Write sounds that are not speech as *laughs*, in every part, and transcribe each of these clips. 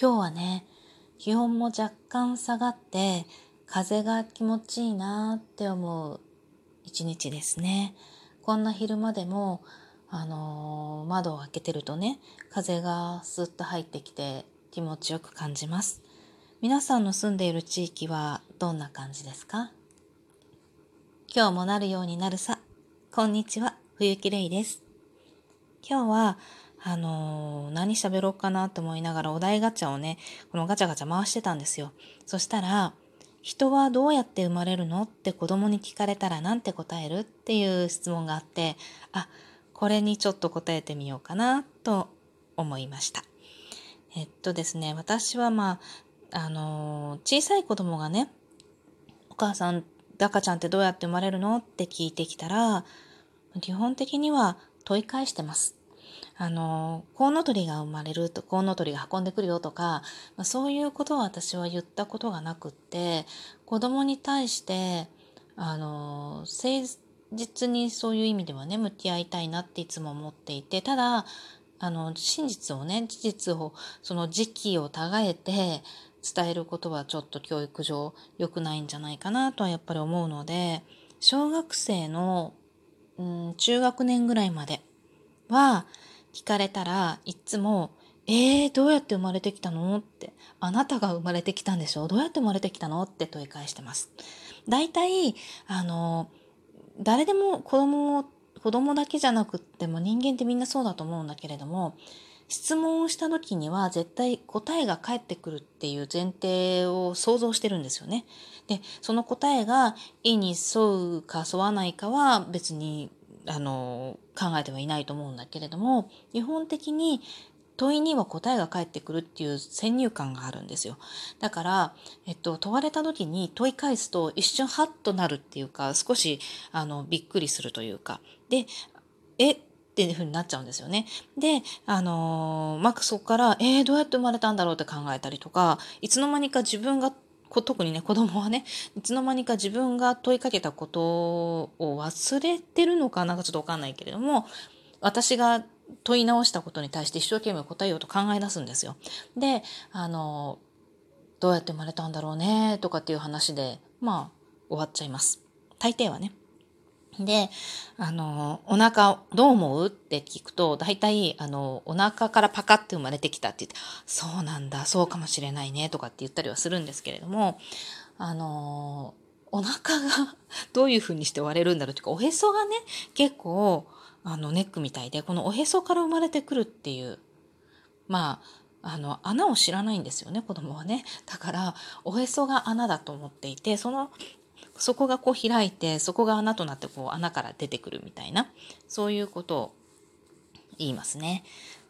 今日はね、気温も若干下がって、風が気持ちいいなって思う一日ですね。こんな昼間でも、あのー、窓を開けてるとね、風がスッと入ってきて気持ちよく感じます。皆さんの住んでいる地域はどんな感じですか？今日もなるようになるさ。こんにちは、冬木玲です。今日はあのー、何喋ろうかなと思いながらお題ガチャをね、このガチャガチャ回してたんですよ。そしたら、人はどうやって生まれるのって子供に聞かれたら何て答えるっていう質問があって、あ、これにちょっと答えてみようかなと思いました。えっとですね、私はまあ、あのー、小さい子供がね、お母さん、赤ちゃんってどうやって生まれるのって聞いてきたら、基本的には問い返してます。あの、コウノトリが生まれると、コウノトリが運んでくるよとか、まあ、そういうことを私は言ったことがなくって、子供に対して、あの、誠実にそういう意味ではね、向き合いたいなっていつも思っていて、ただ、あの、真実をね、事実を、その時期をたがえて伝えることはちょっと教育上良くないんじゃないかなとはやっぱり思うので、小学生の、うん、中学年ぐらいまでは、聞かれたらいつも「えー、どうやって生まれてきたの?」って「あなたが生まれてきたんでしょ？どうやって生まれてきたの?」って問い返してます。大体あの誰でも子供を子供だけじゃなくっても人間ってみんなそうだと思うんだけれども質問をした時には絶対答えが返ってくるっていう前提を想像してるんですよね。で、その答えが意に沿うか沿わないかは別にあの、考えてはいないと思うんだけれども、基本的に問いには答えが返ってくるっていう先入観があるんですよ。だから、えっと、問われた時に問い返すと一瞬ハッとなるっていうか、少し、あの、びっくりするというか、で、え？っていう風になっちゃうんですよね。で、あのー、まあ、そこから、えー、どうやって生まれたんだろうって考えたりとか、いつの間にか自分が特にね、子供はね、いつの間にか自分が問いかけたことを忘れてるのかなんかちょっとわかんないけれども、私が問い直したことに対して一生懸命答えようと考え出すんですよ。で、あの、どうやって生まれたんだろうね、とかっていう話で、まあ、終わっちゃいます。大抵はね。で、あの、お腹どう思う？って聞くと、大体、あの、お腹からパカって生まれてきたって言って、そうなんだ、そうかもしれないね、とかって言ったりはするんですけれども、あの、お腹が *laughs* どういう風にして割れるんだろうというか、おへそがね、結構、あの、ネックみたいで、このおへそから生まれてくるっていう、まあ、あの、穴を知らないんですよね、子供はね。だから、おへそが穴だと思っていて、そのそこがこう開いて、そこが穴となってこう穴から出てくるみたいな、そういうことを言いますね。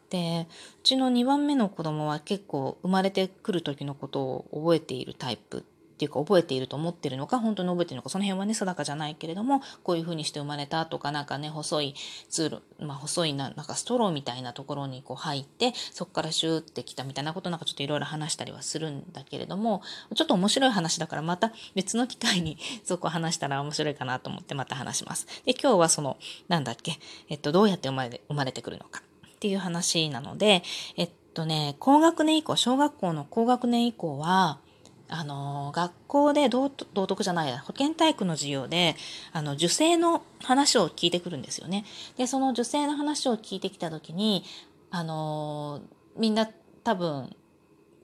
で、うちの2番目の子供は結構生まれてくる時のことを覚えているタイプっていうか覚えていると思ってるのか、本当に覚えてるのか、その辺はね、定かじゃないけれども、こういう風にして生まれたとか、なんかね、細いツール、まあ細いな、なんかストローみたいなところにこう入って、そこからシューってきたみたいなことなんかちょっといろいろ話したりはするんだけれども、ちょっと面白い話だからまた別の機会に *laughs* そこ話したら面白いかなと思ってまた話します。で、今日はその、なんだっけ、えっと、どうやって生まれ生まれてくるのかっていう話なので、えっとね、高学年以降、小学校の高学年以降は、あの、学校で道徳じゃない、保健体育の授業で、あの、受精の話を聞いてくるんですよね。で、その受精の話を聞いてきた時に、あの、みんな多分、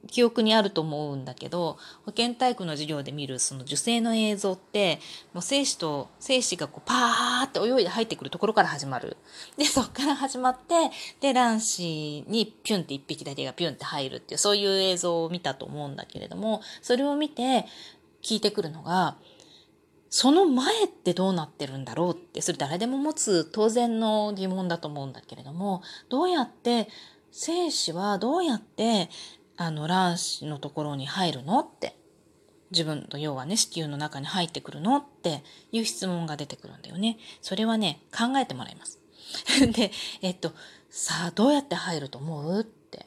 記憶にあると思うんだけど保健体育の授業で見るその受精の映像ってもう精子と精子がこうパーって泳いで入ってくるところから始まる。でそっから始まってで卵子にピュンって一匹だけがピュンって入るっていうそういう映像を見たと思うんだけれどもそれを見て聞いてくるのがその前ってどうなってるんだろうってそれ誰でも持つ当然の疑問だと思うんだけれどもどうやって精子はどうやってあの卵子のところに入るのって自分の要はね子宮の中に入ってくるのっていう質問が出てくるんだよね。それはね考えてもらいます。*laughs* でえっとさあどうやって入ると思うって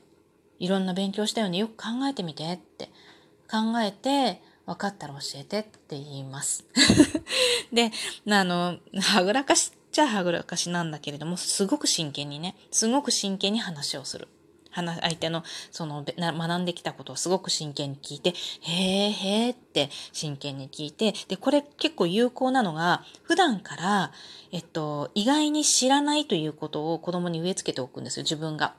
いろんな勉強したようによく考えてみてって考えて分かったら教えてって言います。*laughs* であのはぐらかしっちゃはぐらかしなんだけれどもすごく真剣にねすごく真剣に話をする。話相手のその学んできたことをすごく真剣に聞いて、へえへえって真剣に聞いて、で、これ結構有効なのが、普段から、えっと、意外に知らないということを子供に植え付けておくんですよ、自分が。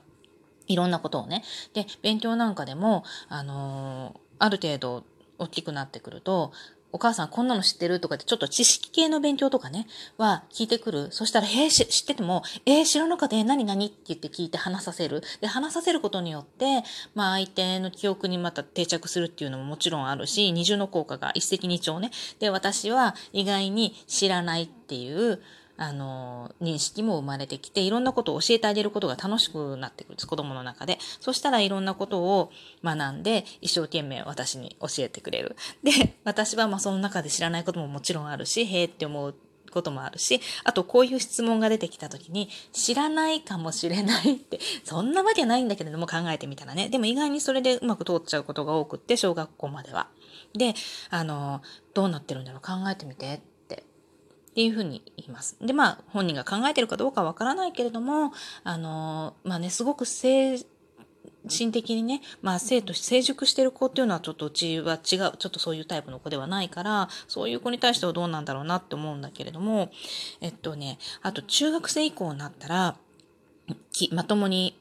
いろんなことをね。で、勉強なんかでも、あのー、ある程度大きくなってくると、お母さんこんなの知ってるとかってちょっと知識系の勉強とかね、は聞いてくる。そしたら、へえ、知ってても、えー、知らなかった、えー、何何？って言って聞いて話させる。で、話させることによって、まあ相手の記憶にまた定着するっていうのももちろんあるし、二重の効果が一石二鳥ね。で、私は意外に知らないっていう、あの、認識も生まれてきて、いろんなことを教えてあげることが楽しくなってくるんです、子供の中で。そしたらいろんなことを学んで、一生懸命私に教えてくれる。で、私はまあその中で知らないことももちろんあるし、へえって思うこともあるし、あとこういう質問が出てきた時に、知らないかもしれないって、そんなわけないんだけれども考えてみたらね。でも意外にそれでうまく通っちゃうことが多くって、小学校までは。で、あの、どうなってるんだろう考えてみてってっていうふうに言います。で、まあ、本人が考えてるかどうかわからないけれども、あの、まあね、すごく精神的にね、まあ、生と成熟してる子っていうのはちょっとうちは違う、ちょっとそういうタイプの子ではないから、そういう子に対してはどうなんだろうなって思うんだけれども、えっとね、あと中学生以降になったら、きまともに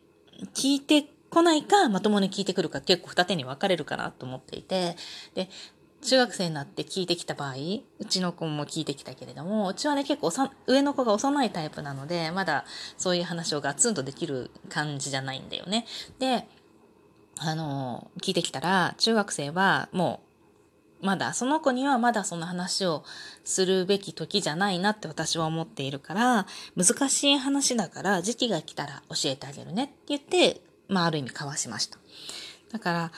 聞いてこないか、まともに聞いてくるか結構二手に分かれるかなと思っていて、で、中学生になって聞いてきた場合、うちの子も聞いてきたけれども、うちはね、結構上の子が幼いタイプなので、まだそういう話をガツンとできる感じじゃないんだよね。で、あの、聞いてきたら、中学生はもう、まだ、その子にはまだその話をするべき時じゃないなって私は思っているから、難しい話だから時期が来たら教えてあげるねって言って、まあある意味交わしました。だから、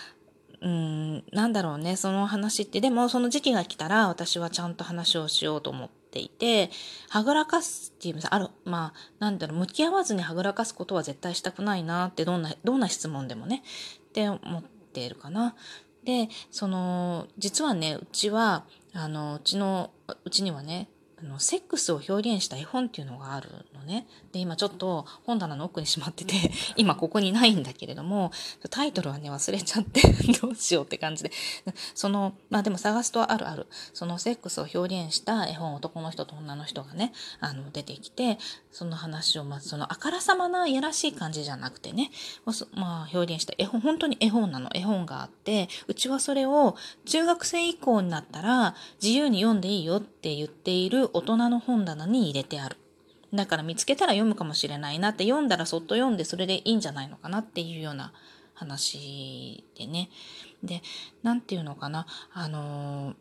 うん、なんだろうね、その話って、でもその時期が来たら私はちゃんと話をしようと思っていて、はぐらかすっていう、ある、まあ、なんだろう、向き合わずにはぐらかすことは絶対したくないなって、どんな、どんな質問でもね、って思っているかな。で、その、実はね、うちは、あの、うちの、うちにはね、あの、セックスを表現した絵本っていうのがあるね。で、今ちょっと本棚の奥にしまってて、今ここにないんだけれども、タイトルはね、忘れちゃって *laughs* どうしようって感じで。その、まあでも探すとあるある。そのセックスを表現した絵本、男の人と女の人がね、あの、出てきて、その話を、まずそのあからさまないやらしい感じじゃなくてね、まあ表現した絵本、本当に絵本なの、絵本があって、うちはそれを中学生以降になったら自由に読んでいいよって言っている大人の本棚に入れてある。だから見つけたら読むかもしれないなって読んだらそっと読んでそれでいいんじゃないのかなっていうような話でね。で、なんていうのかな？あの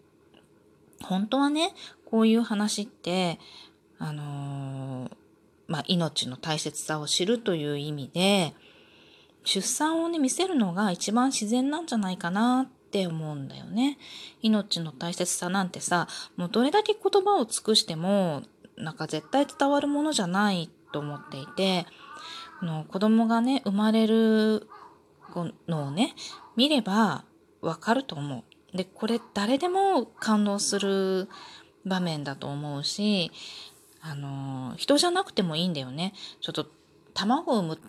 ー、本当はね、こういう話って、あのー、まあ、命の大切さを知るという意味で、出産をね、見せるのが一番自然なんじゃないかなって思うんだよね。命の大切さなんてさ、もうどれだけ言葉を尽くしても、なんか絶対伝わるものじゃないと思っていて、の子供がね、生まれるのをね、見ればわかると思う。で、これ誰でも感動する場面だと思うし、あの、人じゃなくてもいいんだよね。ちょっと卵を産む、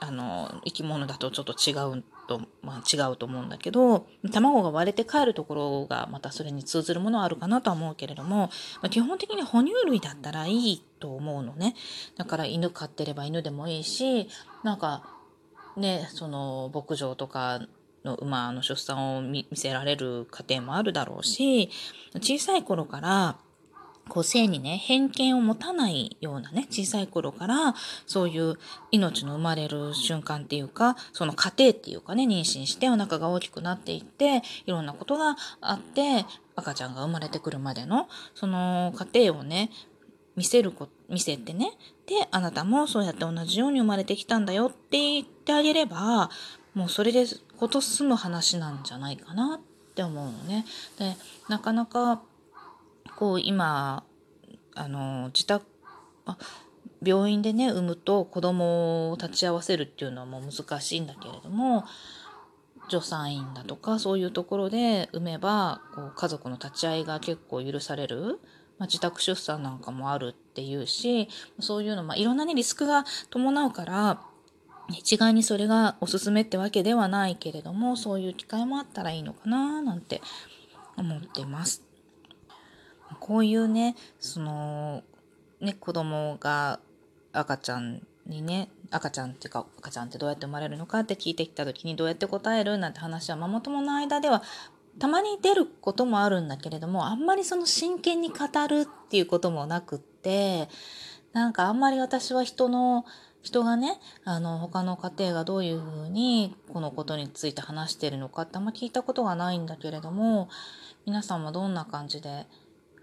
あの、生き物だとちょっと違うと、まあ、違うと思うんだけど、卵が割れて帰るところがまたそれに通ずるものはあるかなとは思うけれども、まあ、基本的に哺乳類だったらいいと思うのね。だから犬飼ってれば犬でもいいし、なんかね、その牧場とかの馬の出産を見せられる家庭もあるだろうし、小さい頃からこう性にね、偏見を持たないようなね、小さい頃から、そういう命の生まれる瞬間っていうか、その過程っていうかね、妊娠してお腹が大きくなっていって、いろんなことがあって、赤ちゃんが生まれてくるまでの、その過程をね、見せるこ、見せてね、で、あなたもそうやって同じように生まれてきたんだよって言ってあげれば、もうそれでこと済む話なんじゃないかなって思うのね。で、なかなかこう今あの自宅あ病院でね産むと子供を立ち会わせるっていうのはもう難しいんだけれども助産院だとかそういうところで産めばこう家族の立ち会いが結構許される、まあ、自宅出産なんかもあるっていうしそういうの、まあ、いろんなねリスクが伴うから一概にそれがおすすめってわけではないけれどもそういう機会もあったらいいのかななんて思ってます。こういうねそのね子供が赤ちゃんにね赤ちゃんっていうか赤ちゃんってどうやって生まれるのかって聞いてきた時にどうやって答えるなんて話はママ友の間ではたまに出ることもあるんだけれどもあんまりその真剣に語るっていうこともなくってなんかあんまり私は人の人がねあの他の家庭がどういうふうにこのことについて話してるのかってあんま聞いたことがないんだけれども皆さんはどんな感じで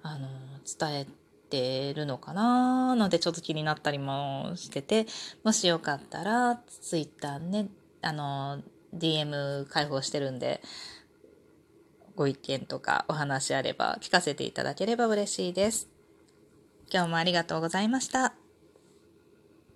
あの伝えてるのかななんてちょっと気になったりもしててもしよかったらツイッターねあの DM 開放してるんでご意見とかお話あれば聞かせていただければ嬉しいです。今日もありがとうございました。